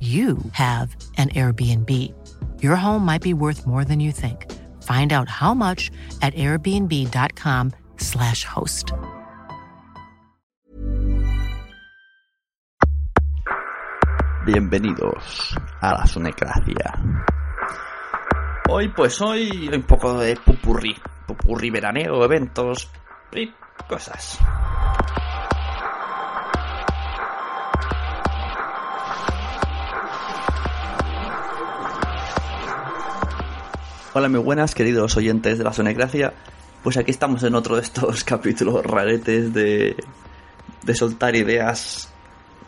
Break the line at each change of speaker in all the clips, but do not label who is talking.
you have an Airbnb. Your home might be worth more than you think. Find out how much at airbnb.com/slash host.
Bienvenidos a la Sonecracia. Hoy, pues hoy, un poco de pupurri. Pupurri veraneo, eventos y cosas. Hola, muy buenas, queridos oyentes de la Sonecracia. Pues aquí estamos en otro de estos capítulos raretes de, de soltar ideas,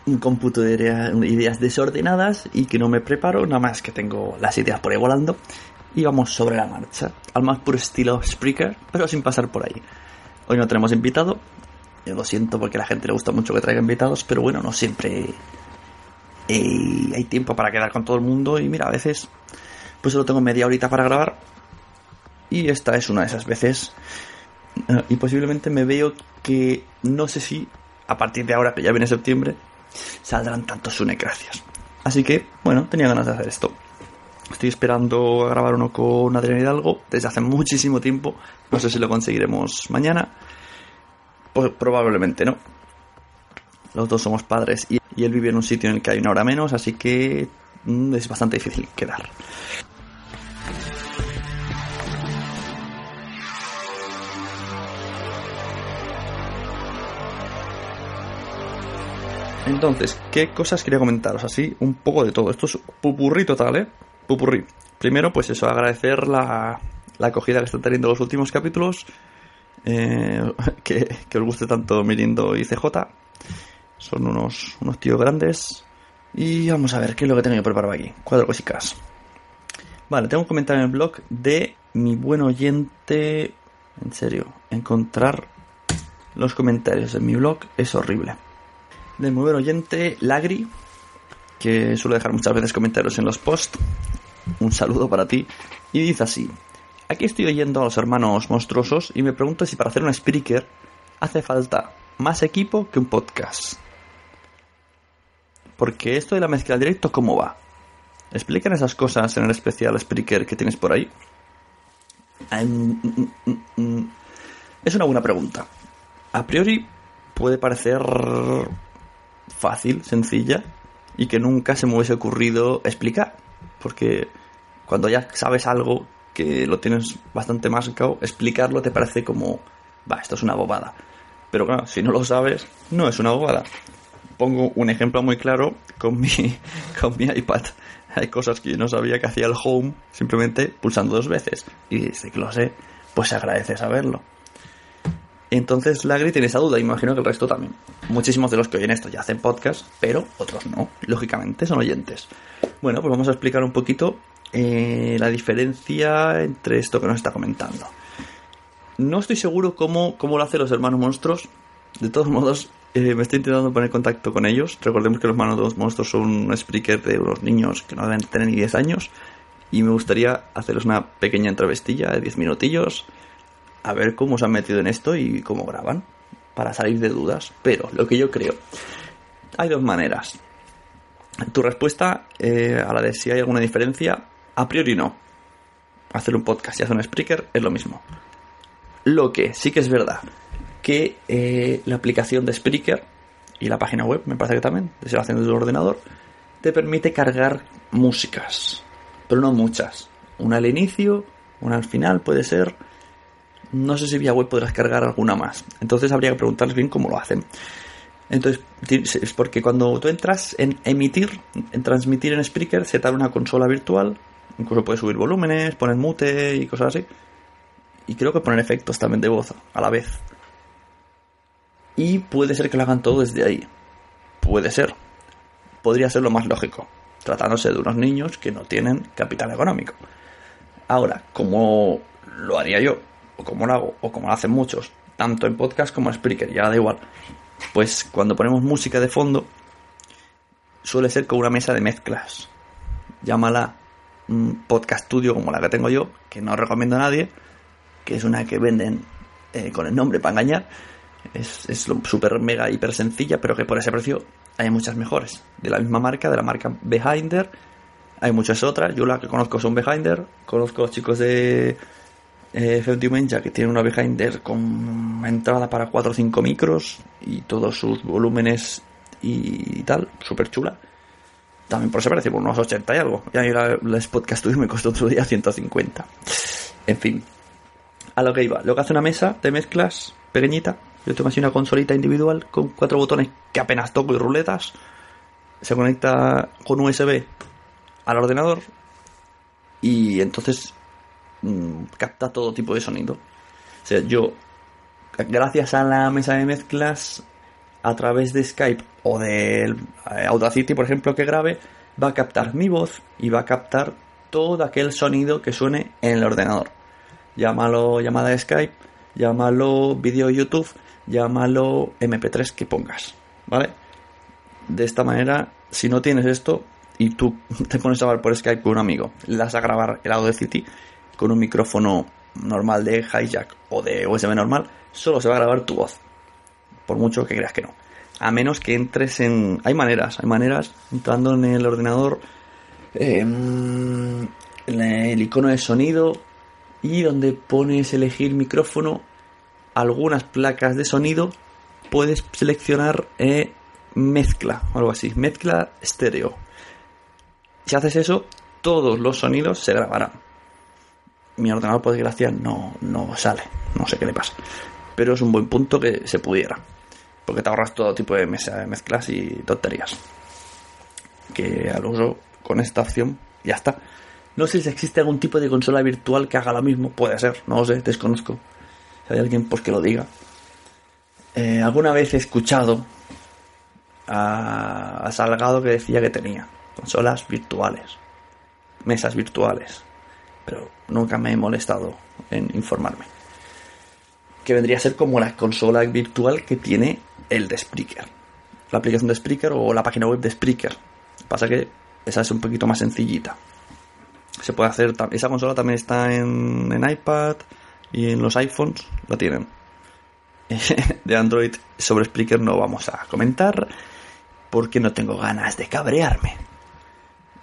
un cómputo de idea- ideas desordenadas y que no me preparo, nada más que tengo las ideas por ahí volando y vamos sobre la marcha, al más puro estilo Spreaker, pero sin pasar por ahí. Hoy no tenemos invitado, yo lo siento porque a la gente le gusta mucho que traiga invitados, pero bueno, no siempre eh, hay tiempo para quedar con todo el mundo y mira, a veces pues solo tengo media horita para grabar. Y esta es una de esas veces. Eh, y posiblemente me veo que no sé si a partir de ahora que ya viene septiembre saldrán tantos sunecracias. Así que bueno tenía ganas de hacer esto. Estoy esperando a grabar uno con Adrián Hidalgo desde hace muchísimo tiempo. No sé si lo conseguiremos mañana. Pues probablemente no. Los dos somos padres y, él vive en un sitio en el que hay una hora menos así que es bastante difícil quedar Entonces, ¿qué cosas quería comentaros? Así, un poco de todo. Esto es pupurrí total, ¿eh? Pupurrí. Primero, pues eso, agradecer la, la acogida que están teniendo los últimos capítulos. eh, que, que os guste tanto Mirindo y CJ. Son unos, unos tíos grandes. Y vamos a ver qué es lo que tengo yo preparado aquí. Cuatro cositas. Vale, tengo un comentario en el blog de mi buen oyente. En serio, encontrar los comentarios en mi blog es horrible de muy buen oyente, Lagri, que suele dejar muchas veces comentarios en los posts. Un saludo para ti. Y dice así: Aquí estoy oyendo a los hermanos monstruosos y me pregunto si para hacer un speaker hace falta más equipo que un podcast. Porque esto de la mezcla en directo, ¿cómo va? ¿Explican esas cosas en el especial speaker que tienes por ahí? Mm, mm, mm. Es una buena pregunta. A priori puede parecer fácil, sencilla, y que nunca se me hubiese ocurrido explicar. Porque cuando ya sabes algo que lo tienes bastante más explicarlo te parece como, va, esto es una bobada. Pero claro, si no lo sabes, no es una bobada. Pongo un ejemplo muy claro con mi, con mi iPad. Hay cosas que yo no sabía que hacía el home simplemente pulsando dos veces. Y desde que lo sé, pues se agradece saberlo. Entonces Lagri tiene esa duda, imagino que el resto también. Muchísimos de los que oyen esto ya hacen podcast, pero otros no. Lógicamente son oyentes. Bueno, pues vamos a explicar un poquito eh, la diferencia entre esto que nos está comentando. No estoy seguro cómo, cómo lo hacen los hermanos monstruos. De todos modos, eh, me estoy intentando poner contacto con ellos. Recordemos que los hermanos monstruos son un speaker de unos niños que no deben tener ni 10 años. Y me gustaría hacerles una pequeña entrevistilla de 10 minutillos a ver cómo se han metido en esto y cómo graban, para salir de dudas. Pero lo que yo creo, hay dos maneras. Tu respuesta eh, a la de si hay alguna diferencia, a priori no. Hacer un podcast y hacer un speaker es lo mismo. Lo que sí que es verdad que eh, la aplicación de Spreaker y la página web, me parece que también, desde la haciendo el ordenador, te permite cargar músicas, pero no muchas. Una al inicio, una al final puede ser, no sé si vía web podrás cargar alguna más. Entonces habría que preguntarles bien cómo lo hacen. Entonces, es porque cuando tú entras en emitir, en transmitir en Spreaker, se te da una consola virtual. Incluso puedes subir volúmenes, poner mute y cosas así. Y creo que poner efectos también de voz a la vez. Y puede ser que lo hagan todo desde ahí. Puede ser. Podría ser lo más lógico. Tratándose de unos niños que no tienen capital económico. Ahora, como lo haría yo, o como lo hago, o como lo hacen muchos, tanto en podcast como en Spreaker, ya da igual. Pues cuando ponemos música de fondo, suele ser con una mesa de mezclas. Llámala podcast studio como la que tengo yo, que no recomiendo a nadie, que es una que venden eh, con el nombre para engañar. Es, es súper mega hiper sencilla, pero que por ese precio hay muchas mejores. De la misma marca, de la marca Behinder. Hay muchas otras. Yo la que conozco son Behinder. Conozco los chicos de eh, ya que tiene una Behinder con entrada para 4 o 5 micros y todos sus volúmenes y tal, súper chula. También por ese precio, por unos 80 y algo. Y a mí la, la me costó otro día 150. En fin, a lo que iba. Lo que hace una mesa de mezclas pequeñita. Yo tengo así una consolita individual con cuatro botones que apenas toco y ruletas. Se conecta con USB al ordenador. Y entonces Mm, capta todo tipo de sonido. O sea, yo, gracias a la mesa de mezclas, a través de Skype o de eh, Audacity, por ejemplo, que grabe, va a captar mi voz y va a captar todo aquel sonido que suene en el ordenador. Llámalo llamada de Skype, llámalo vídeo YouTube, llámalo MP3 que pongas, ¿vale? De esta manera, si no tienes esto y tú te pones a hablar por Skype con un amigo, le das a grabar el Audacity, con un micrófono normal de hijack o de USB normal, solo se va a grabar tu voz. Por mucho que creas que no. A menos que entres en... Hay maneras, hay maneras. Entrando en el ordenador, en el icono de sonido y donde pones elegir micrófono, algunas placas de sonido, puedes seleccionar eh, mezcla o algo así. Mezcla estéreo. Si haces eso, todos los sonidos se grabarán mi ordenador, por desgracia, no, no sale. No sé qué le pasa. Pero es un buen punto que se pudiera. Porque te ahorras todo tipo de mezclas y tonterías. Que al uso con esta opción ya está. No sé si existe algún tipo de consola virtual que haga lo mismo. Puede ser, no lo sé, desconozco. Hay alguien, pues que lo diga. Eh, alguna vez he escuchado a, a Salgado que decía que tenía consolas virtuales, mesas virtuales pero nunca me he molestado en informarme. Que vendría a ser como la consola virtual que tiene el de Spreaker. La aplicación de Spreaker o la página web de Spreaker. Pasa que esa es un poquito más sencillita. Se puede hacer. Esa consola también está en, en iPad y en los iPhones la tienen. de Android sobre Spreaker no vamos a comentar porque no tengo ganas de cabrearme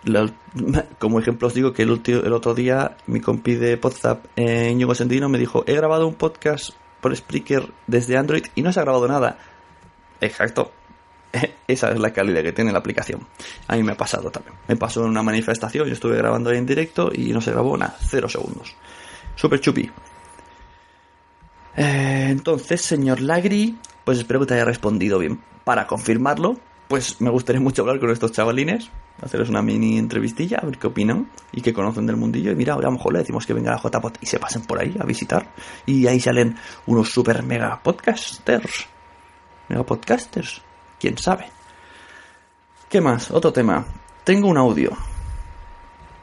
como ejemplo os digo que el, el, otro día mi compi de WhatsApp, eh, Íñigo Sendino, me dijo, he grabado un podcast por Spreaker desde Android y no se ha grabado nada. Exacto. esa es la calidad que tiene la aplicación. A mí me ha pasado también. Me pasó en una manifestación, yo estuve grabando ahí en directo y no se grabó nada, cero segundos. Super chupi. Eh, entonces, señor Lagri, pues espero que te haya respondido bien. Para confirmarlo, pues me gustaría mucho hablar con estos chavalines, hacerles una mini entrevistilla, a ver qué opinan y qué conocen del mundillo. Y mira, a lo mejor le decimos que venga a JPOT y se pasen por ahí a visitar. Y ahí salen unos super mega podcasters. Mega podcasters. Quién sabe. ¿Qué más? Otro tema. Tengo un audio.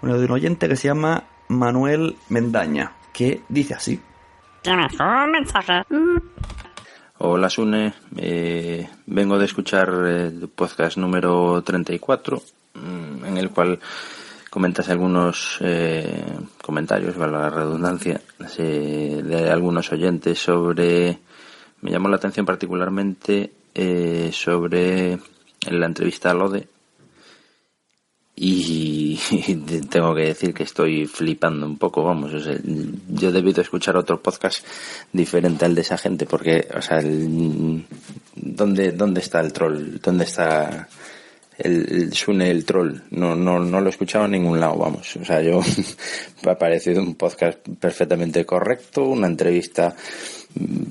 Un audio de un oyente que se llama Manuel Mendaña, que dice así.
Hola Sune, eh, vengo de escuchar el podcast número 34, mm, en el cual comentas algunos eh, comentarios, vale la redundancia, eh, de algunos oyentes sobre... Me llamó la atención particularmente eh, sobre la entrevista a Lode y tengo que decir que estoy flipando un poco, vamos, o sea, yo he debido escuchar otro podcast diferente al de esa gente porque, o sea, el, ¿dónde, ¿dónde está el troll? ¿Dónde está el, el Sune el troll? No, no, no lo he escuchado en ningún lado, vamos, o sea, yo me ha parecido un podcast perfectamente correcto, una entrevista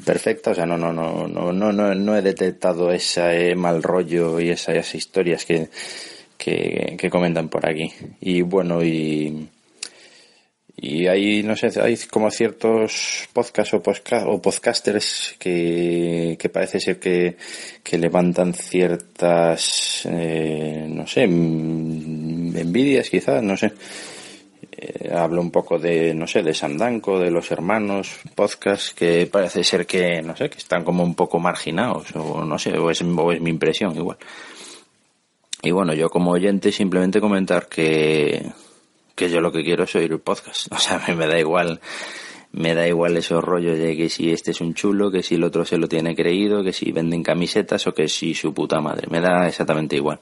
perfecta, o sea, no, no, no, no, no, no, no he detectado ese mal rollo y esas historias que que, comentan por aquí. Y bueno, y, y hay, no sé, hay como ciertos podcasts o, podcasters que, que parece ser que, que levantan ciertas, eh, no sé, envidias quizás, no sé. Eh, hablo un poco de, no sé, de Sandanco, de los hermanos, podcast que parece ser que, no sé, que están como un poco marginados, o no sé, o es mi impresión igual. Y bueno, yo como oyente simplemente comentar que, que yo lo que quiero es oír el podcast. O sea, mí me da igual, me da igual esos rollos de que si este es un chulo, que si el otro se lo tiene creído, que si venden camisetas o que si su puta madre. Me da exactamente igual.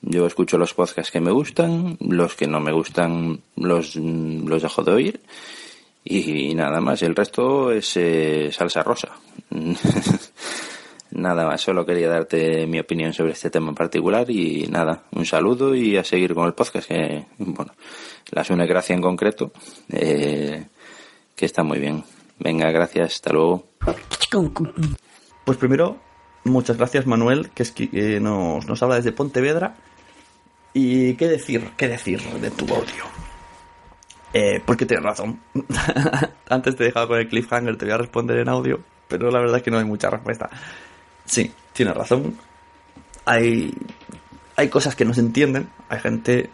Yo escucho los podcasts que me gustan, los que no me gustan los, los dejo de oír y, nada más. El resto es eh, salsa rosa. Nada más, solo quería darte mi opinión sobre este tema en particular y nada, un saludo y a seguir con el podcast que, bueno, la Sune Gracia en concreto, eh, que está muy bien. Venga, gracias, hasta luego.
Pues primero, muchas gracias Manuel, que es que eh, nos, nos habla desde Pontevedra. Y qué decir, qué decir de tu audio. Eh, porque tienes razón. Antes te he dejado con el cliffhanger, te voy a responder en audio, pero la verdad es que no hay mucha respuesta. Sí, tiene razón. Hay, hay cosas que no se entienden. Hay gente,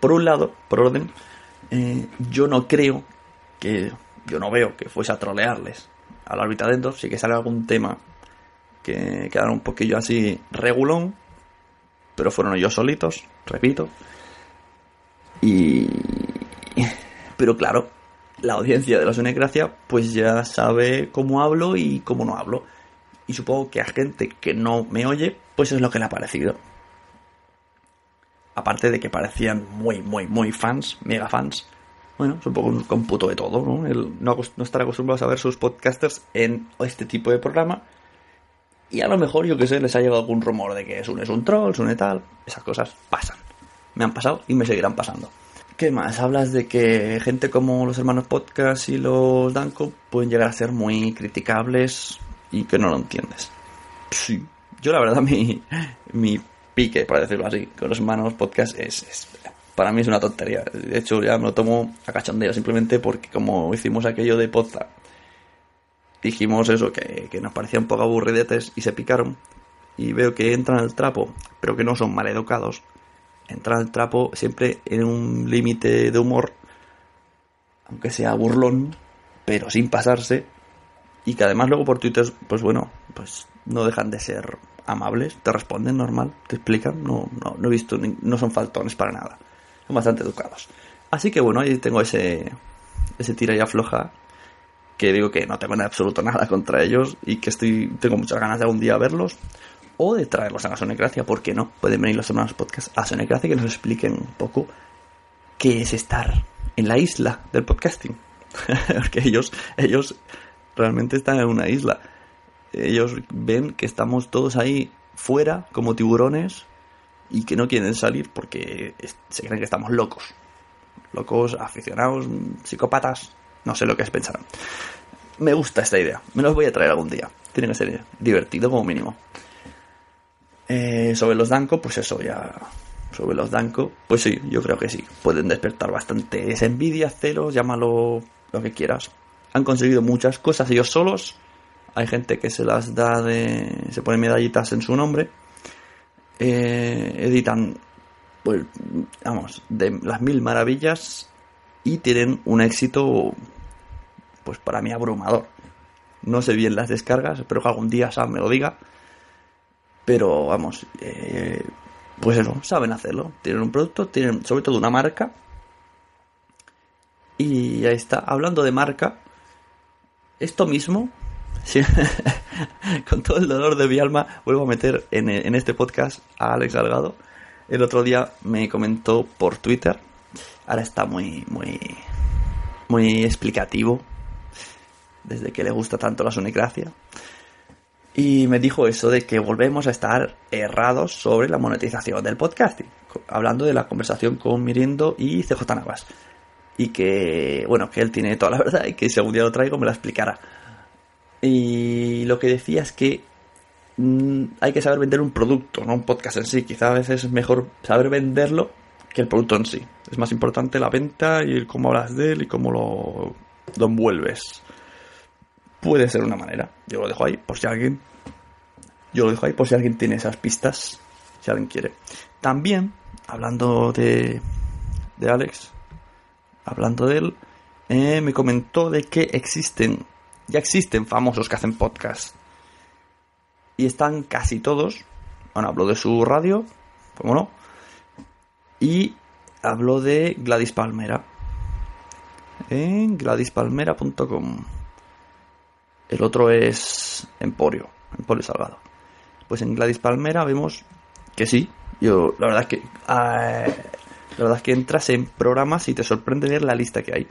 por un lado, por orden, eh, yo no creo que, yo no veo que fuese a trolearles a la órbita dentro. Sí que sale algún tema que quedaron un poquillo así regulón, pero fueron ellos solitos, repito. Y. Pero claro, la audiencia de la Sonecracia, pues ya sabe cómo hablo y cómo no hablo y supongo que a gente que no me oye, pues es lo que le ha parecido. Aparte de que parecían muy, muy, muy fans, mega fans. Bueno, supongo un cómputo de todo, ¿no? No, no estar acostumbrados a ver sus podcasters en este tipo de programa. Y a lo mejor, yo que sé, les ha llegado algún rumor de que es un, es un troll, es un tal. Esas cosas pasan. Me han pasado y me seguirán pasando. ¿Qué más? Hablas de que gente como los hermanos podcast y los Danko pueden llegar a ser muy criticables, y que no lo entiendes. Sí. Yo la verdad mi, mi pique, para decirlo así, con los hermanos podcast es, para mí es una tontería. De hecho ya me lo tomo a cachondeo simplemente porque como hicimos aquello de podcast, dijimos eso, que, que nos parecía un poco aburridetes y se picaron. Y veo que entran al trapo, pero que no son mal educados. Entran al trapo siempre en un límite de humor, aunque sea burlón, pero sin pasarse y que además luego por Twitter, pues bueno, pues no dejan de ser amables, te responden normal, te explican, no, no, no he visto, no son faltones para nada, son bastante educados. Así que bueno, ahí tengo ese, ese tira y afloja que digo que no tengo en absoluto nada contra ellos y que estoy tengo muchas ganas de algún día verlos o de traerlos a la Sonecracia, ¿por qué no? Pueden venir los hermanos podcast a Sonecracia que nos expliquen un poco qué es estar en la isla del podcasting. Porque ellos, ellos realmente están en una isla. Ellos ven que estamos todos ahí fuera como tiburones y que no quieren salir porque se creen que estamos locos. Locos, aficionados, psicópatas, no sé lo que es pensar. Me gusta esta idea, me los voy a traer algún día. Tiene que ser divertido como mínimo. Eh, sobre los Danco, pues eso ya. Sobre los Danco, pues sí, yo creo que sí. Pueden despertar bastante esa envidia, celos, llámalo lo que quieras. Han conseguido muchas cosas ellos solos. Hay gente que se las da de. se pone medallitas en su nombre. Eh, editan, pues, vamos, de las mil maravillas y tienen un éxito, pues para mí abrumador. No sé bien las descargas, espero que algún día Sam me lo diga. Pero vamos, eh, pues eso, saben hacerlo. Tienen un producto, tienen sobre todo una marca. Y ahí está, hablando de marca, esto mismo, con todo el dolor de mi alma, vuelvo a meter en, en este podcast a Alex Salgado. El otro día me comentó por Twitter, ahora está muy, muy, muy explicativo, desde que le gusta tanto la sonicracia. Y me dijo eso de que volvemos a estar errados sobre la monetización del podcasting. Hablando de la conversación con Mirindo y CJ Navas. Y que, bueno, que él tiene toda la verdad y que si algún día lo traigo me la explicará. Y lo que decía es que mm, hay que saber vender un producto, no un podcast en sí. Quizá a veces es mejor saber venderlo que el producto en sí. Es más importante la venta y cómo hablas de él y cómo lo, lo envuelves. Puede ser una manera. Yo lo dejo ahí por si alguien. Yo lo dejo ahí por si alguien tiene esas pistas. Si alguien quiere. También, hablando de. de Alex. Hablando de él. Eh, me comentó de que existen. Ya existen famosos que hacen podcast. Y están casi todos. Bueno, habló de su radio. ¿Cómo no? Y habló de Gladys Palmera. En gladispalmera.com. El otro es Emporio, Emporio Salgado. Pues en Gladys Palmera vemos que sí. Yo, la verdad es que. Eh, la verdad es que entras en programas y te sorprende ver la lista que hay.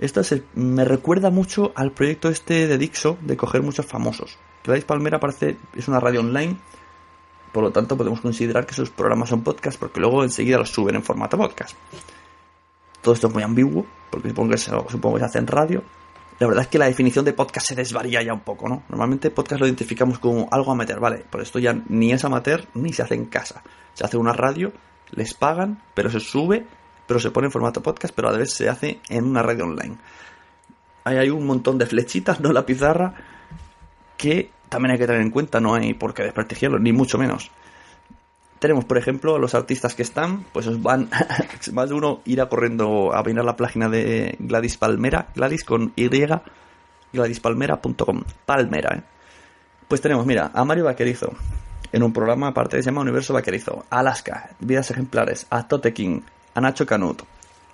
Esto me recuerda mucho al proyecto este de Dixo de coger muchos famosos. Gladys Palmera parece es una radio online, por lo tanto podemos considerar que sus programas son podcast porque luego enseguida los suben en formato podcast. Todo esto es muy ambiguo, porque supongo que se, supongo que se hace en radio, la verdad es que la definición de podcast se desvaría ya un poco, ¿no? Normalmente podcast lo identificamos como algo amateur, ¿vale? Por esto ya ni es amateur ni se hace en casa. Se hace una radio, les pagan, pero se sube, pero se pone en formato podcast, pero a la vez se hace en una radio online. Ahí hay un montón de flechitas, no la pizarra, que también hay que tener en cuenta, no hay por qué desprestigiarlo, ni mucho menos tenemos, por ejemplo, los artistas que están, pues os van, más de uno irá corriendo a mirar la página de Gladys Palmera, Gladys con Y, gladyspalmera.com, Palmera, ¿eh? Pues tenemos, mira, a Mario Vaquerizo, en un programa aparte se llama Universo Vaquerizo, Alaska, Vidas Ejemplares, a Tote King, a Nacho Canut,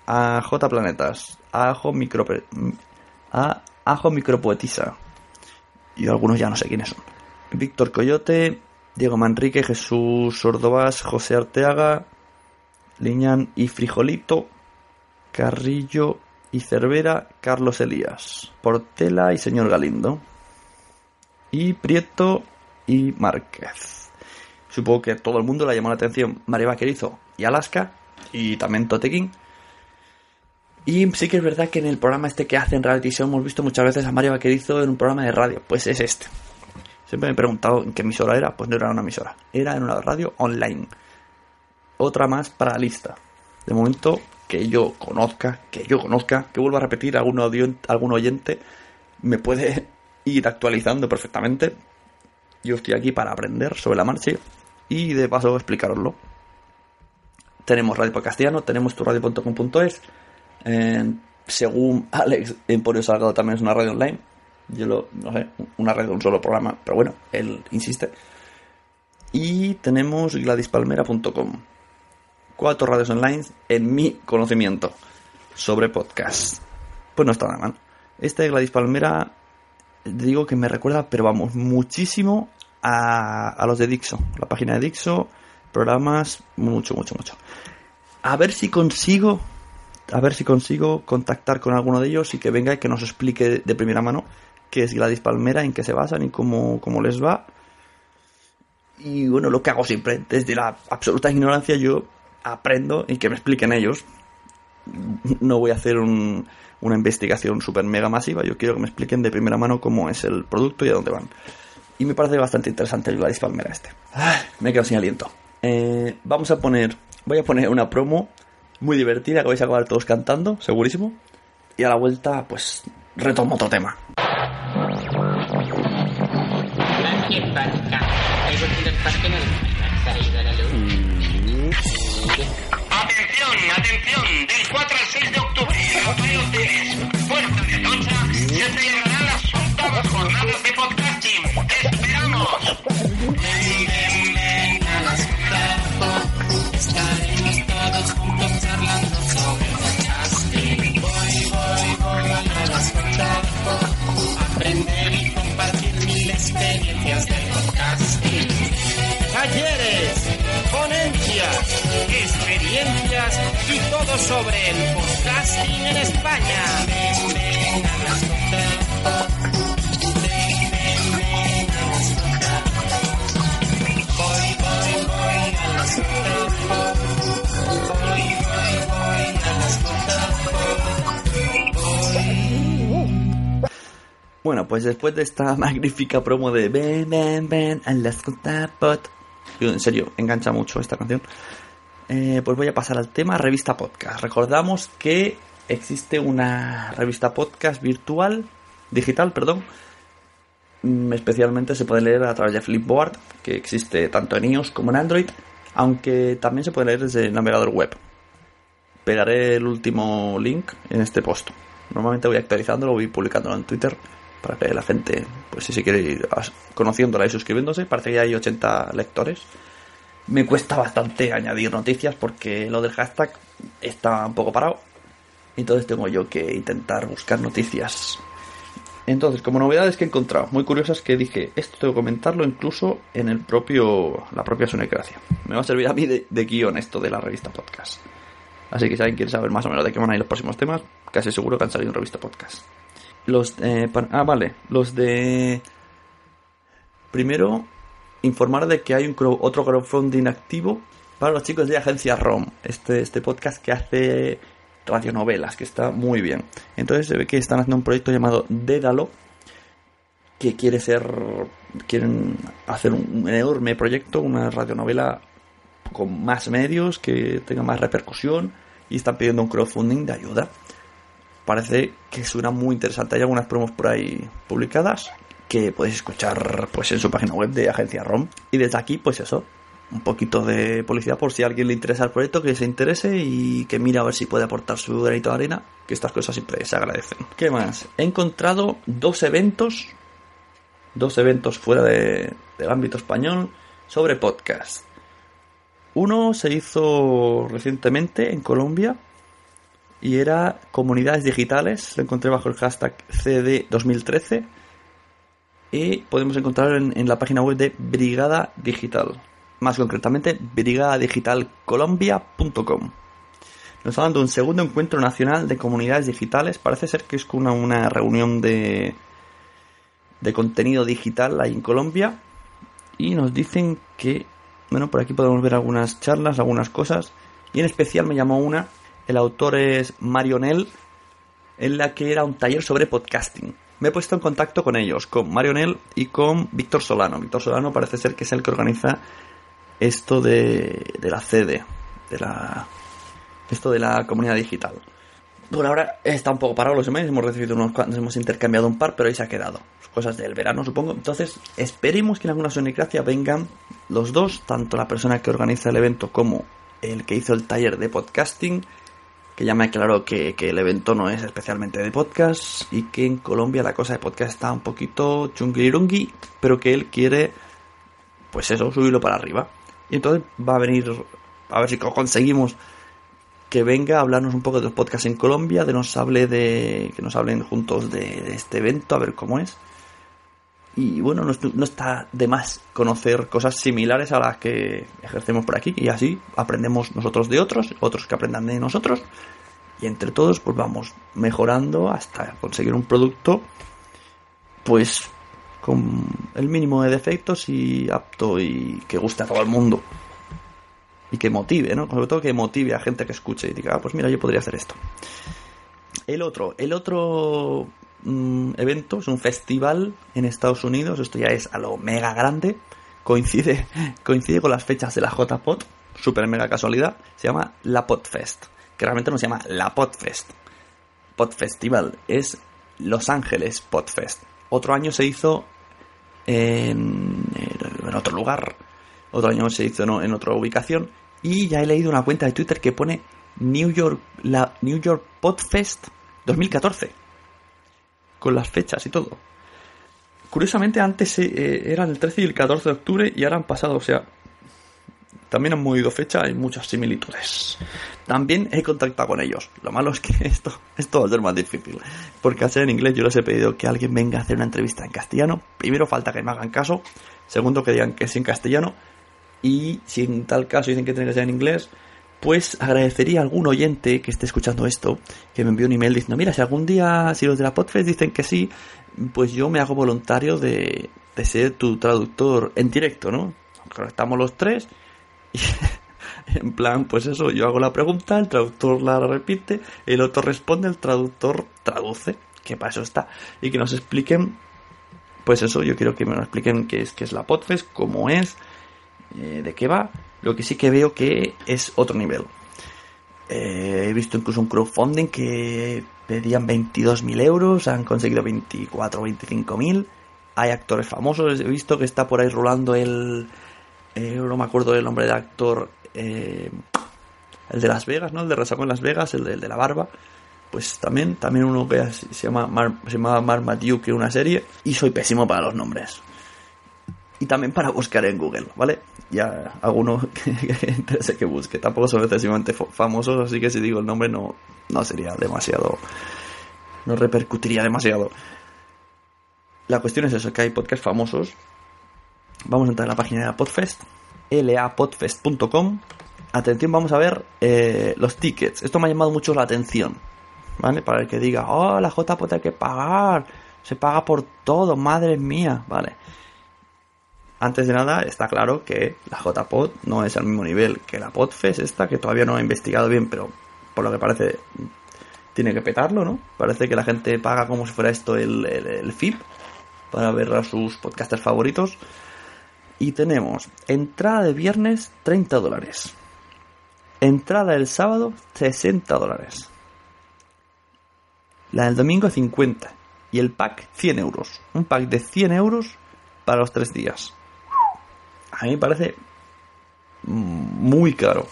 a J Planetas, a Ajo Micro, a Ajo Micropoetisa, y algunos ya no sé quiénes son. Víctor Coyote, Diego Manrique, Jesús Sordovás, José Arteaga, Liñán y Frijolito, Carrillo y Cervera, Carlos Elías, Portela y señor Galindo, y Prieto y Márquez. Supongo que todo el mundo le llamó la atención María Vaquerizo y Alaska, y también Totequín. Y sí que es verdad que en el programa este que hacen reality show hemos visto muchas veces a Mario Vaquerizo en un programa de radio, pues es este. Siempre me he preguntado en qué emisora era, pues no era una emisora, era en una radio online. Otra más para la lista. De momento que yo conozca, que yo conozca, que vuelva a repetir algún, algún oyente, me puede ir actualizando perfectamente. Yo estoy aquí para aprender sobre la marcha y de paso explicaroslo. Tenemos Radio tenemos tu radio.com.es. Eh, según Alex, Emporio Salgado también es una radio online yo lo, no sé, una de un solo programa, pero bueno, él insiste. Y tenemos gladispalmera.com. Cuatro radios online en mi conocimiento sobre podcast. Pues no está nada mal. Este de Gladys Palmera, digo que me recuerda, pero vamos, muchísimo a, los de Dixo. La página de Dixo, programas, mucho, mucho, mucho. A ver si consigo, a ver si consigo contactar con alguno de ellos y que venga y que nos explique de primera mano qué es Gladys Palmera, en qué se basan y cómo, cómo les va. Y bueno, lo que hago siempre, desde la absoluta ignorancia, yo aprendo y que me expliquen ellos. No voy a hacer un, una investigación super mega masiva, yo quiero que me expliquen de primera mano cómo es el producto y a dónde van. Y me parece bastante interesante el Gladys Palmera este. Me quedo sin aliento. Eh, vamos a poner, voy a poner una promo muy divertida que vais a acabar todos cantando, segurísimo. Y a la vuelta, pues retomo otro tema.
Atención, atención, del 4 al 6 de octubre, en Rafael Hoteles, Puerta de Atocha, se celebrarán las octavas jornadas de podcasting. ¡Te esperamos! Ven, ven, ven a octavas, estaremos todos juntos charlando sobre podcasting. Voy, voy, voy a octavas, aprender y compartir mil experiencias de podcasting. Talleres, ponencias, experiencias y todo sobre el podcasting en España.
Bueno, pues después de esta magnífica promo de Ven, ven, ven, a las Pot, en serio, engancha mucho esta canción. Eh, pues voy a pasar al tema revista podcast. Recordamos que existe una revista podcast virtual, digital, perdón. Mm, Especialmente se puede leer a través de Flipboard, que existe tanto en iOS como en Android, aunque también se puede leer desde el navegador web. Pegaré el último link en este post. Normalmente voy actualizándolo, voy publicándolo en Twitter para que la gente, pues si se quiere ir conociéndola y suscribiéndose, parece que ya hay 80 lectores. Me cuesta bastante añadir noticias porque lo del hashtag está un poco parado. Entonces tengo yo que intentar buscar noticias. Entonces, como novedades que he encontrado, muy curiosas que dije, esto tengo que comentarlo incluso en el propio, la propia Sonecracia. Me va a servir a mí de, de guion esto de la revista podcast. Así que si alguien quiere saber más o menos de qué van a ir los próximos temas, casi seguro que han salido en revista podcast. Los eh, pa- ah, vale, los de primero informar de que hay un otro crowdfunding activo para los chicos de Agencia ROM, este, este podcast que hace radionovelas, que está muy bien. Entonces se ve que están haciendo un proyecto llamado Dédalo, que quiere ser, quieren hacer un, un enorme proyecto, una radionovela con más medios, que tenga más repercusión, y están pidiendo un crowdfunding de ayuda. Parece que suena muy interesante. Hay algunas promos por ahí publicadas que podéis escuchar pues en su página web de Agencia ROM. Y desde aquí, pues eso, un poquito de publicidad por si a alguien le interesa el proyecto, que se interese y que mire a ver si puede aportar su granito de arena, que estas cosas siempre se agradecen. ¿Qué más? He encontrado dos eventos, dos eventos fuera de- del ámbito español sobre podcast. Uno se hizo recientemente en Colombia y era comunidades digitales. Lo encontré bajo el hashtag CD2013 y podemos encontrarlo en, la página web de Brigada Digital. Más concretamente, brigadadigitalcolombia.com. Nos está dando un segundo encuentro nacional de comunidades digitales. Parece ser que es una, una reunión de, de contenido digital ahí en Colombia. Y nos dicen que, bueno, por aquí podemos ver algunas charlas, algunas cosas. Y en especial me llamó una. El autor es Marionel, en la que era un taller sobre podcasting. Me he puesto en contacto con ellos, con Marionel y con Víctor Solano. Víctor Solano parece ser que es el que organiza esto de, de la CD, de la, esto de la comunidad digital. Por ahora está un poco parado los emails, hemos recibido unos cuantos, hemos intercambiado un par, pero ahí se ha quedado. Cosas del verano, supongo. Entonces, esperemos que en alguna Sonicracia vengan los dos, tanto la persona que organiza el evento como el que hizo el taller de podcasting, que ya me aclaró que, que el evento no es especialmente de podcast y que en Colombia la cosa de podcast está un poquito chunguirungui, pero que él quiere, pues eso, subirlo para arriba. Y entonces va a venir, a ver si co- conseguimos que venga a hablarnos un poco de los podcasts en Colombia, de nos hable de, que nos hablen juntos de este evento, a ver cómo es. Y bueno, no, est- no está de más conocer cosas similares a las que ejercemos por aquí y así aprendemos nosotros de otros, otros que aprendan de nosotros y entre todos pues vamos mejorando hasta conseguir un producto pues con el mínimo de defectos y apto y que guste a todo el mundo. Y que motive, ¿no? Sobre todo que motive a gente que escuche y diga, ah, pues mira, yo podría hacer esto. El otro, el otro mm, evento es un festival en Estados Unidos, esto ya es a lo mega grande, coincide, coincide con las fechas de la JPOT, super mega casualidad, se llama la Podfest, que realmente no se llama la Podfest, Pod Festival, es Los Ángeles Podfest. Otro año se hizo en, otro lugar, otro año se hizo en otra ubicación, y ya he leído una cuenta de Twitter que pone New York, la New York Podfest 2014, con las fechas y todo. Curiosamente antes eh, eran el 13 y el 14 de octubre y ahora han pasado, o sea, también han movido fecha, hay muchas similitudes. También he contactado con ellos. Lo malo es que esto, esto va a ser más difícil. Porque al ser en inglés yo les he pedido que alguien venga a hacer una entrevista en castellano. Primero falta que me hagan caso. Segundo que digan que es en castellano. Y si en tal caso dicen que tiene que ser en inglés, pues agradecería a algún oyente que esté escuchando esto que me envíe un email diciendo, mira, si algún día, si los de la Podfest dicen que sí, pues yo me hago voluntario de, de ser tu traductor en directo, ¿no? Claro, estamos los tres y en plan, pues eso, yo hago la pregunta, el traductor la repite, el otro responde, el traductor traduce, que para eso está, y que nos expliquen, pues eso, yo quiero que me lo expliquen qué es, qué es la Podfest, cómo es, eh, de qué va, lo que sí que veo que es otro nivel. Eh, he visto incluso un crowdfunding que pedían 22.000 euros, han conseguido 24 o 25.000. Hay actores famosos, he visto que está por ahí rolando el... eh, no me acuerdo del nombre del actor, eh, el de Las Vegas, ¿no? El de Resacó en Las Vegas, el de, de la barba. Pues también, también uno que se llama Mar, se llama Matthew, que una serie. Y soy pésimo para los nombres y también para buscar en Google, ¿vale? Ya alguno que, interese que busque. Tampoco son excesivamente famosos, así que si digo el nombre no, no sería demasiado. No repercutiría demasiado. La cuestión es eso, que hay podcasts famosos. Vamos a entrar a la página de la Podfest, lapodfest.com. Atención, vamos a ver eh, los tickets. Esto me ha llamado mucho la atención, ¿vale? Para el que diga, oh, la JPOT hay que pagar. Se paga por todo, madre mía, ¿vale? Antes de nada, está claro que la JPod no es al mismo nivel que la Podfest esta, que todavía no he investigado bien, pero por lo que parece tiene que petarlo, ¿no? Parece que la gente paga como si fuera esto el, el, FIP para ver a sus podcasters favoritos. Y tenemos entrada de viernes 30 dólares. Entrada del sábado 60 dólares. La del domingo 50. Y el pack 100 euros. Un pack de 100 euros para los tres días a mí me parece muy caro.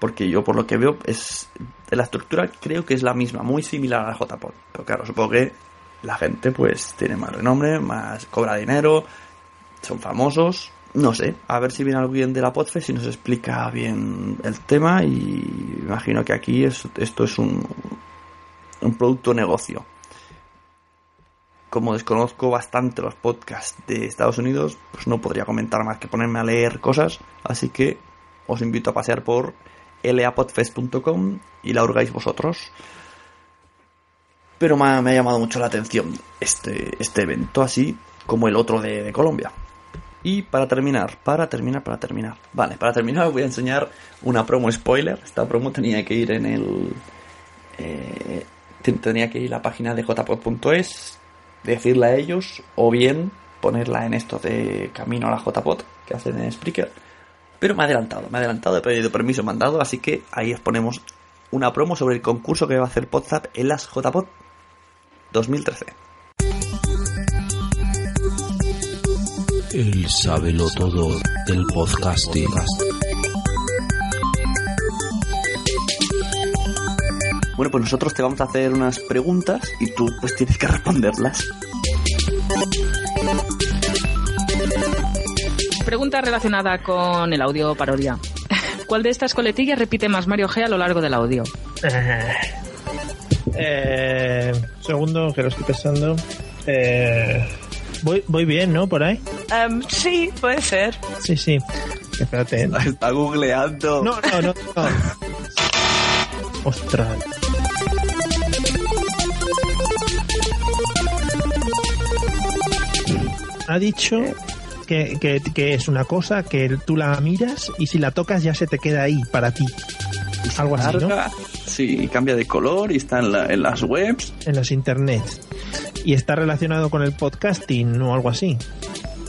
Porque yo por lo que veo es la estructura creo que es la misma, muy similar a la JPod. Pero claro, supongo que la gente pues tiene más renombre, más cobra dinero, son famosos. No sé, a ver si viene alguien de la Podfest y nos explica bien el tema y imagino que aquí es, esto es un, un producto negocio como desconozco bastante los podcasts de Estados Unidos, pues no podría comentar más que ponerme a leer cosas, así que os invito a pasear por lapodfest.com y la hurgáis vosotros. Pero me ha, llamado mucho la atención este, este evento, así como el otro de, de, Colombia. Y para terminar, para terminar, para terminar. Vale, para terminar os voy a enseñar una promo spoiler. Esta promo tenía que ir en el... Eh, tenía que ir a la página de jpod.es decirla a ellos o bien ponerla en esto de camino a la JPOT que hacen en Spreaker. Pero me ha adelantado, me ha adelantado, he pedido permiso mandado, así que ahí os ponemos una promo sobre el concurso que va a hacer WhatsApp en las JPOT 2013.
El sábelo todo del podcasting.
Bueno, pues nosotros te vamos a hacer unas preguntas y tú pues tienes que responderlas.
Pregunta relacionada con el audio parodia. ¿Cuál de estas coletillas repite más Mario G a lo largo del audio?
Eh, eh, segundo, que lo estoy pensando. Eh, voy, voy bien, ¿no? Por ahí.
Um, sí, puede ser.
Sí, sí. Espérate.
Está googleando.
No, no, no. no. Ostras. Ha dicho que, que- que es una cosa que tú la miras y si la tocas ya se te queda ahí para ti. Algo así, ¿no?
Sí, cambia de color y está en, la- en las webs.
En los internets. Y está relacionado con el podcasting o algo así.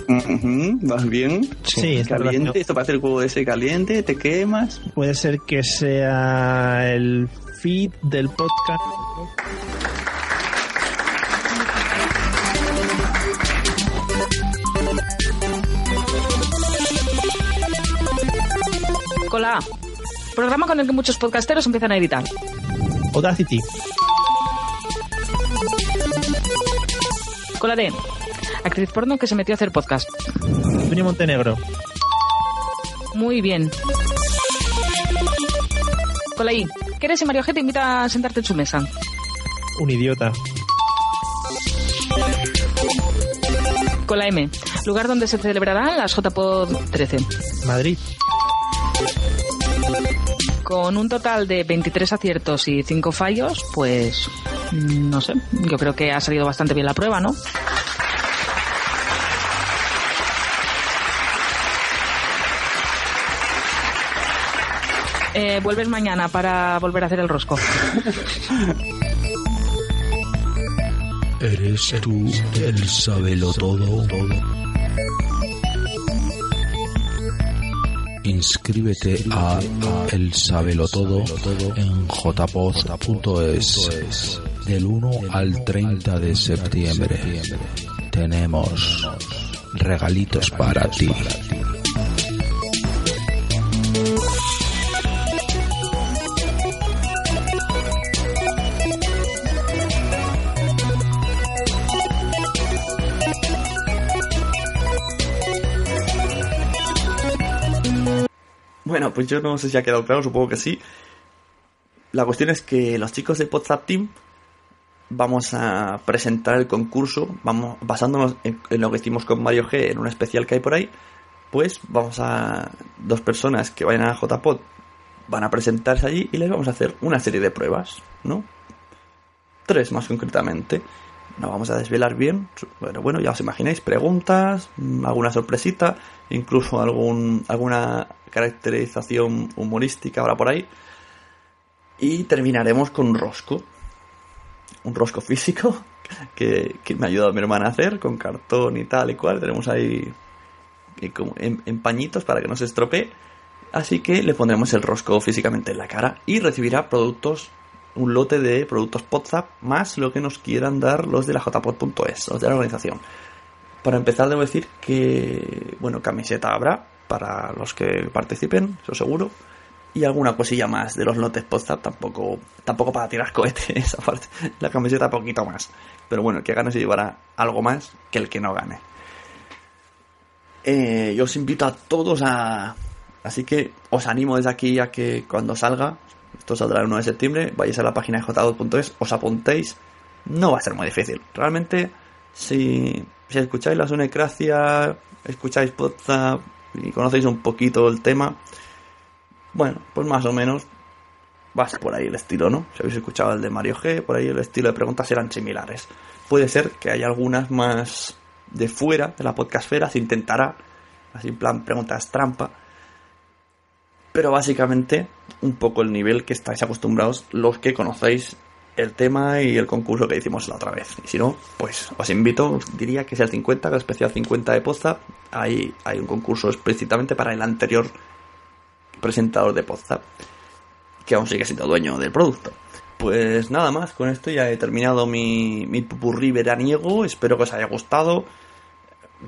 Ujú, ¿Vas bien?
Sí, está
Caliente, esto parece el juego ese caliente, te quemas.
Puede ser que sea el feed del podcast.
Programa con el que muchos podcasteros empiezan a editar.
Audacity.
Con la D. Actriz porno que se metió a hacer podcast.
Antonio Montenegro.
Muy bien. Con la I. ¿Qué eres si Mario G te invita a sentarte en su mesa?
Un idiota.
Con la M. Lugar donde se celebrarán las JPod 13.
Madrid.
Con un total de 23 aciertos y 5 fallos, pues mm, no sé, yo creo que ha salido bastante bien la prueba, ¿no? Eh, vuelves mañana para volver a hacer el rosco.
¿Eres tú el sabelo todo? Inscríbete a El Sabelo Todo en jpost.es del 1 al 30 de septiembre. Tenemos regalitos para ti.
Bueno, pues yo no sé si ha quedado claro, supongo que sí. La cuestión es que los chicos de WhatsApp Team vamos a presentar el concurso, vamos basándonos en, lo que hicimos con Mario G en un especial que hay por ahí, pues vamos a dos personas que vayan a JPod van a presentarse allí y les vamos a hacer una serie de pruebas, ¿no? Tres más concretamente. No vamos a desvelar bien, pero bueno, ya os imagináis, preguntas, mm, alguna sorpresita, incluso algún, alguna caracterización humorística habrá por ahí. Y terminaremos con un rosco. Un rosco físico que, que me ha ayudado mi hermana a hacer con cartón y tal y cual. Tenemos ahí eh, en pañitos para que no se estropee. Así que le pondremos el rosco físicamente en la cara y recibirá productos, un lote de productos WhatsApp más lo que nos quieran dar los de la jpod.es, los de la organización. Para empezar debo decir que, bueno, camiseta habrá para los que participen, eso seguro. Y alguna cosilla más de los lotes WhatsApp, tampoco, tampoco para tirar cohetes, aparte, la camiseta poquito más. Pero bueno, el que gane se llevará algo más que el que no gane. Eh, yo os invito a todos a... Así que os animo desde aquí a que cuando salga, esto saldrá el 1 de septiembre, vayáis a la página de j2.es, os apuntéis. No va a ser muy difícil. Realmente, si, si escucháis la Sunecracia, escucháis WhatsApp y conocéis un poquito el tema, bueno, pues más o menos va a ser por ahí el estilo, ¿no? Si habéis escuchado el de Mario G, por ahí el estilo de preguntas eran similares. Puede ser que haya algunas más de fuera de la podcastfera, se intentará, así en plan preguntas trampa, pero básicamente un poco el nivel que estáis acostumbrados los que conocéis el tema y el concurso que hicimos la otra vez. Y si no, pues os invito, diría que es el 50, que es el especial 50 de. Ahí hay un concurso explícitamente para el anterior presentador de Podzap, que aún sigue siendo dueño del producto. Pues nada más, con esto ya he terminado mi, mi pupurrí veraniego. Espero que os haya gustado.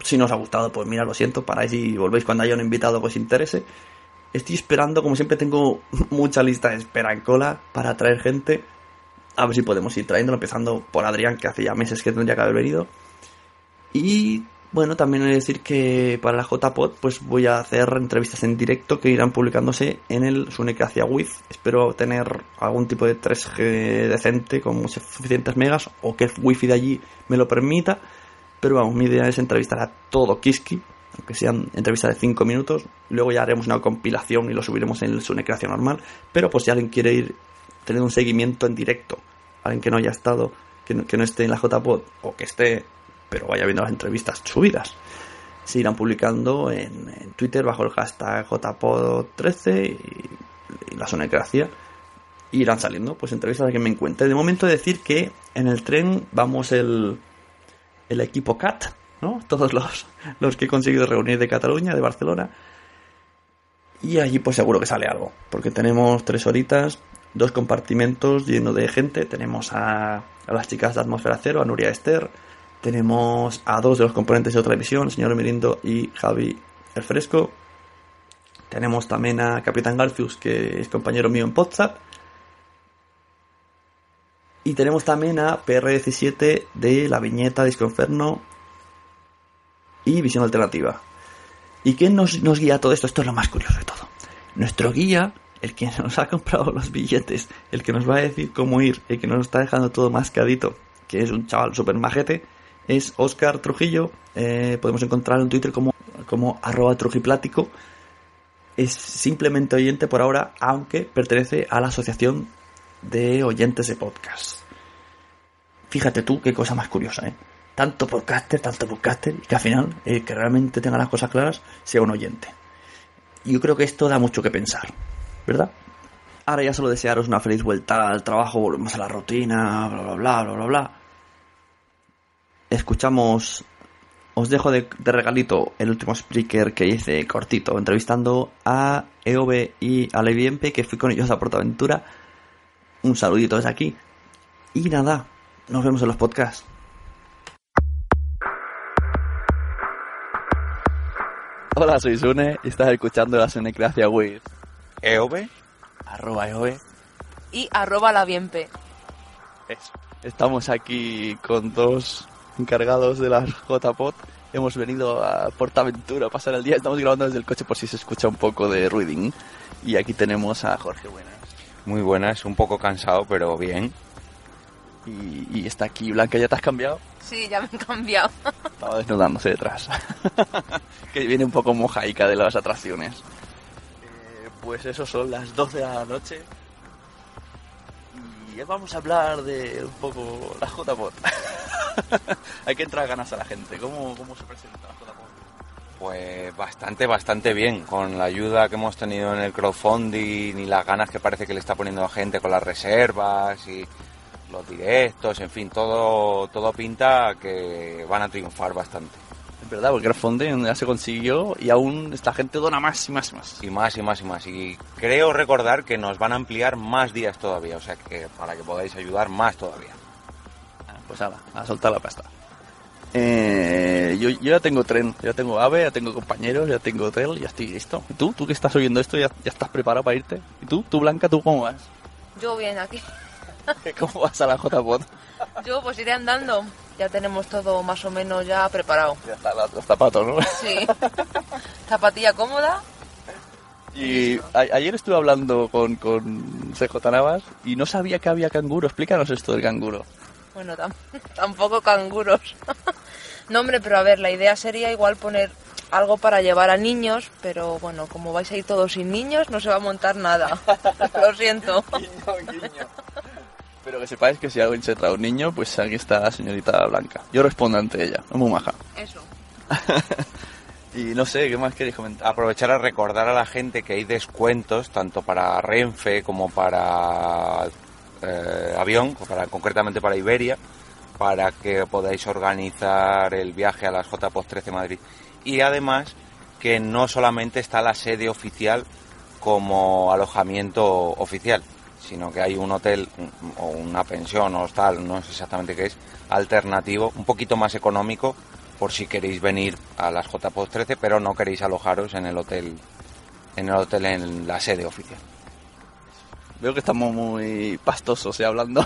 Si no os ha gustado, pues mira, lo siento, paráis y volvéis cuando haya un invitado que os interese. Estoy esperando, como siempre tengo mucha lista de espera en cola para traer gente. A ver si podemos ir trayéndolo, empezando por Adrián, que hace ya meses que tendría que haber venido. Y bueno, también he de decir que para la JPod pues voy a hacer entrevistas en directo que irán publicándose en el Sunecracia With. Espero tener algún tipo de 3G decente con suficientes megas o que el wifi de allí me lo permita. Pero vamos, mi idea es entrevistar a todo Kiski, aunque sean entrevistas de 5 minutos. Luego ya haremos una compilación y lo subiremos en el Sunecracia normal. Pero pues si alguien quiere ir teniendo un seguimiento en directo, alguien que no haya estado, que no, que esté en la JPod o que esté pero vaya viendo las entrevistas subidas. Se irán publicando en, Twitter bajo el hashtag JPod13 y, y la sonecracia. Irán saliendo pues entrevistas a quien me encuentre. De momento decir que en el tren vamos el, el equipo CAT, ¿no? Todos los, los que he conseguido reunir de Cataluña, de Barcelona. Y allí pues seguro que sale algo, porque tenemos tres horitas, dos compartimentos llenos de gente. Tenemos a, las chicas de Atmósfera Cero, a Nuria Esther. Tenemos a dos de los componentes de otra emisión, señor Mirindo y Javi El Fresco. Tenemos también a Capitán Garfius, que es compañero mío en WhatsApp. Y tenemos también a PR17 de la viñeta Disco Inferno y Visión Alternativa. ¿Y quién nos, nos guía todo esto? Esto es lo más curioso de todo. Nuestro guía, el que nos ha comprado los billetes, el que nos va a decir cómo ir, el que nos está dejando todo mascadito, que es un chaval súper majete, es Oscar Trujillo. Eh, podemos encontrar en Twitter como, como arroba trujiplático. Es simplemente oyente por ahora, aunque pertenece a la asociación de oyentes de podcast. Fíjate tú qué cosa más curiosa, ¿eh? Tanto podcaster, tanto podcaster, y que al final, el que realmente tenga las cosas claras, sea un oyente. Yo creo que esto da mucho que pensar, ¿verdad? Ahora ya solo desearos una feliz vuelta al trabajo, volvemos a la rutina, bla bla bla, bla bla bla. Escuchamos, os dejo de, de regalito el último speaker que hice cortito, entrevistando a EOB y a Leviempe, que fui con ellos a Portaventura. Un saludito desde aquí. Y nada, nos vemos en los podcasts. Hola, soy Sune y estás escuchando la Sunecracia with
EOB,
arroba EOB.
y arroba la bienpe.
Eso. Estamos aquí con dos encargados de las JPOT. Hemos venido a Portaventura a pasar el día. Estamos grabando desde el coche por si se escucha un poco de ruiding. Y aquí tenemos a Jorge Buenas.
muy buenas, un poco cansado, pero bien.
Y, y está aquí Blanca, ¿ya te has cambiado?
Sí, ya me he cambiado.
Estaba desnudándose detrás. que viene un poco mojaica de las atracciones. Eh, pues eso son las 12 de la noche. Y vamos a hablar de un poco la JPOT. Hay que entrar ganas a la gente. ¿Cómo, cómo se presenta la JPOT?
Pues bastante, bastante bien. Con la ayuda que hemos tenido en el crowdfunding y las ganas que parece que le está poniendo la gente con las reservas y los directos, en fin, todo, todo pinta que van a triunfar bastante.
Es verdad, porque el crowdfunding ya se consiguió y aún esta gente dona más y más y más.
Y más y más y más. Y creo recordar que nos van a ampliar más días todavía, o sea que para que podáis ayudar más todavía.
Ah, Pues nada, a soltar la pasta. Eh, yo, yo ya tengo tren, ya tengo AVE, ya tengo compañeros, ya tengo hotel, ya estoy listo. ¿Y tú? ¿Tú que estás oyendo esto ya, ya estás preparado para irte? ¿Y tú? ¿Tú Blanca? ¿Tú cómo vas?
Yo bien aquí.
¿Cómo vas a la JPOT?
Yo pues iré andando. Ya tenemos todo más o menos ya preparado.
Ya está, los zapatos, ¿no?
Sí. Zapatilla cómoda.
Y a- ayer estuve hablando con, con CJ Navas y no sabía que había canguro. Explícanos esto del canguro.
Bueno, tam- tampoco canguros. no, hombre, pero a ver, la idea sería igual poner algo para llevar a niños, pero bueno, como vais a ir todos sin niños, no se va a montar nada. Lo siento.
Pero que sepáis que si alguien se trae un niño, pues aquí está la señorita Blanca. Yo respondo ante ella, es muy maja.
Eso.
Y no sé, ¿qué más queréis comentar?
Aprovechar a recordar a la gente que hay descuentos tanto para Renfe como para eh, avión, o para, concretamente para Iberia, para que podáis organizar el viaje a las JPOS 13 Madrid. Y además que no solamente está la sede oficial como alojamiento oficial, sino que hay un hotel o una pensión o hostal, no sé exactamente qué es, alternativo, un poquito más económico por si queréis venir a las JPOS 13, pero no queréis alojaros en el hotel en el hotel en la sede oficial.
Veo que estamos muy pastosos y hablando.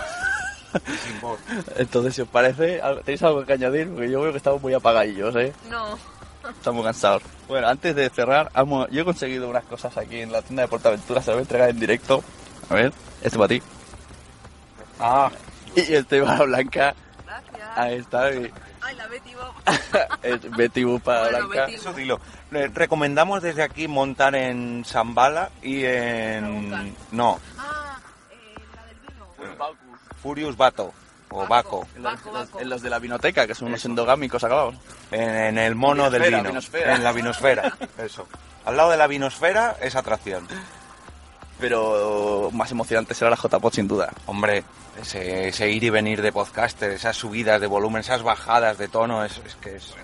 Entonces, si os parece, ¿al- ¿tenéis algo que añadir? Porque yo veo que estamos muy apagadillos, ¿eh?
No.
Estamos cansados. Bueno, antes de cerrar, amo- yo he conseguido unas cosas aquí en la tienda de Portaventura, se las voy a entregar en directo. A ver, este para ti.
Ah,
Y este para Blanca.
Gracias.
Ahí está. y-
Ay, la Betty Bob.
es Betty Boop para
Bueno,
Blanca.
Betty
eso dilo. Eh, Recomendamos desde aquí montar en Zambala y en... No,
Ah, eh, la del vino.
Furious Bato. o Baco.
En los, en los de la vinoteca, que son unos endogámicos acabados.
En, en el mono del vino.
vinosfera.
En la vinosfera, eso. Al lado de la vinosfera es atracción.
Pero más emocionante será la JPod sin duda.
Hombre, ese, ese ir y venir de podcaster, esas subidas de volumen, esas bajadas de tono, es, es que es...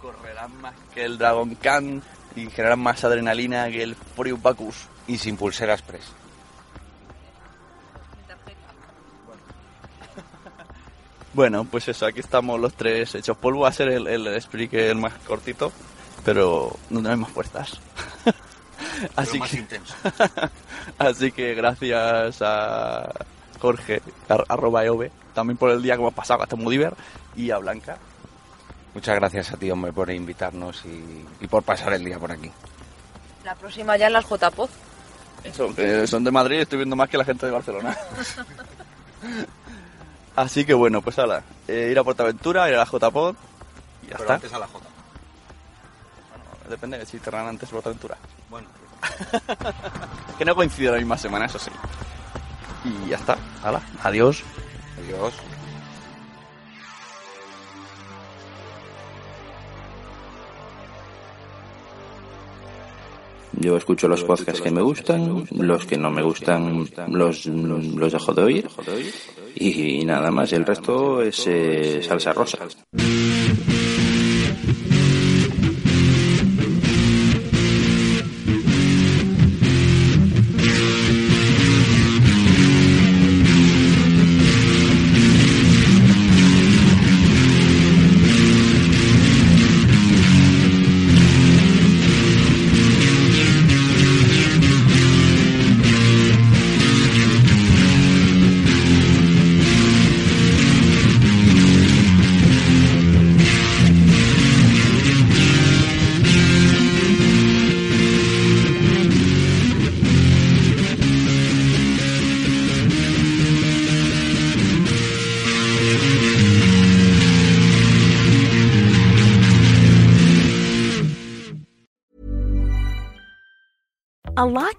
Correrán más que el Dragon Khan y generarán más adrenalina que el Furious Bacchus.
Y sin pulsera express.
Bueno, pues eso, aquí estamos los tres hechos polvo. Va a ser el, el Spree el más cortito, pero no hay más puertas. Así
más
que,
intenso.
así que gracias a Jorge, ar- arroba EOB, también por el día que hemos pasado hasta Mudiver, y a Blanca.
Muchas gracias a ti, hombre, por invitarnos y, y por pasar el día por aquí.
La próxima ya en las.
Eso, que son de Madrid, estoy viendo más que la gente de Barcelona. Así que bueno, pues hala, eh, ir a Portaventura, ir a la JPod y ya
Pero
está.
antes a la J.
Depende de si te antes Portaventura.
Bueno,
Que no coincide la misma semana, eso sí. Y ya está, hala, adiós.
adiós.
Yo escucho los podcasts que me gustan, los que no me gustan los, los dejo de oír y, nada más, el resto es eh, salsa rosa.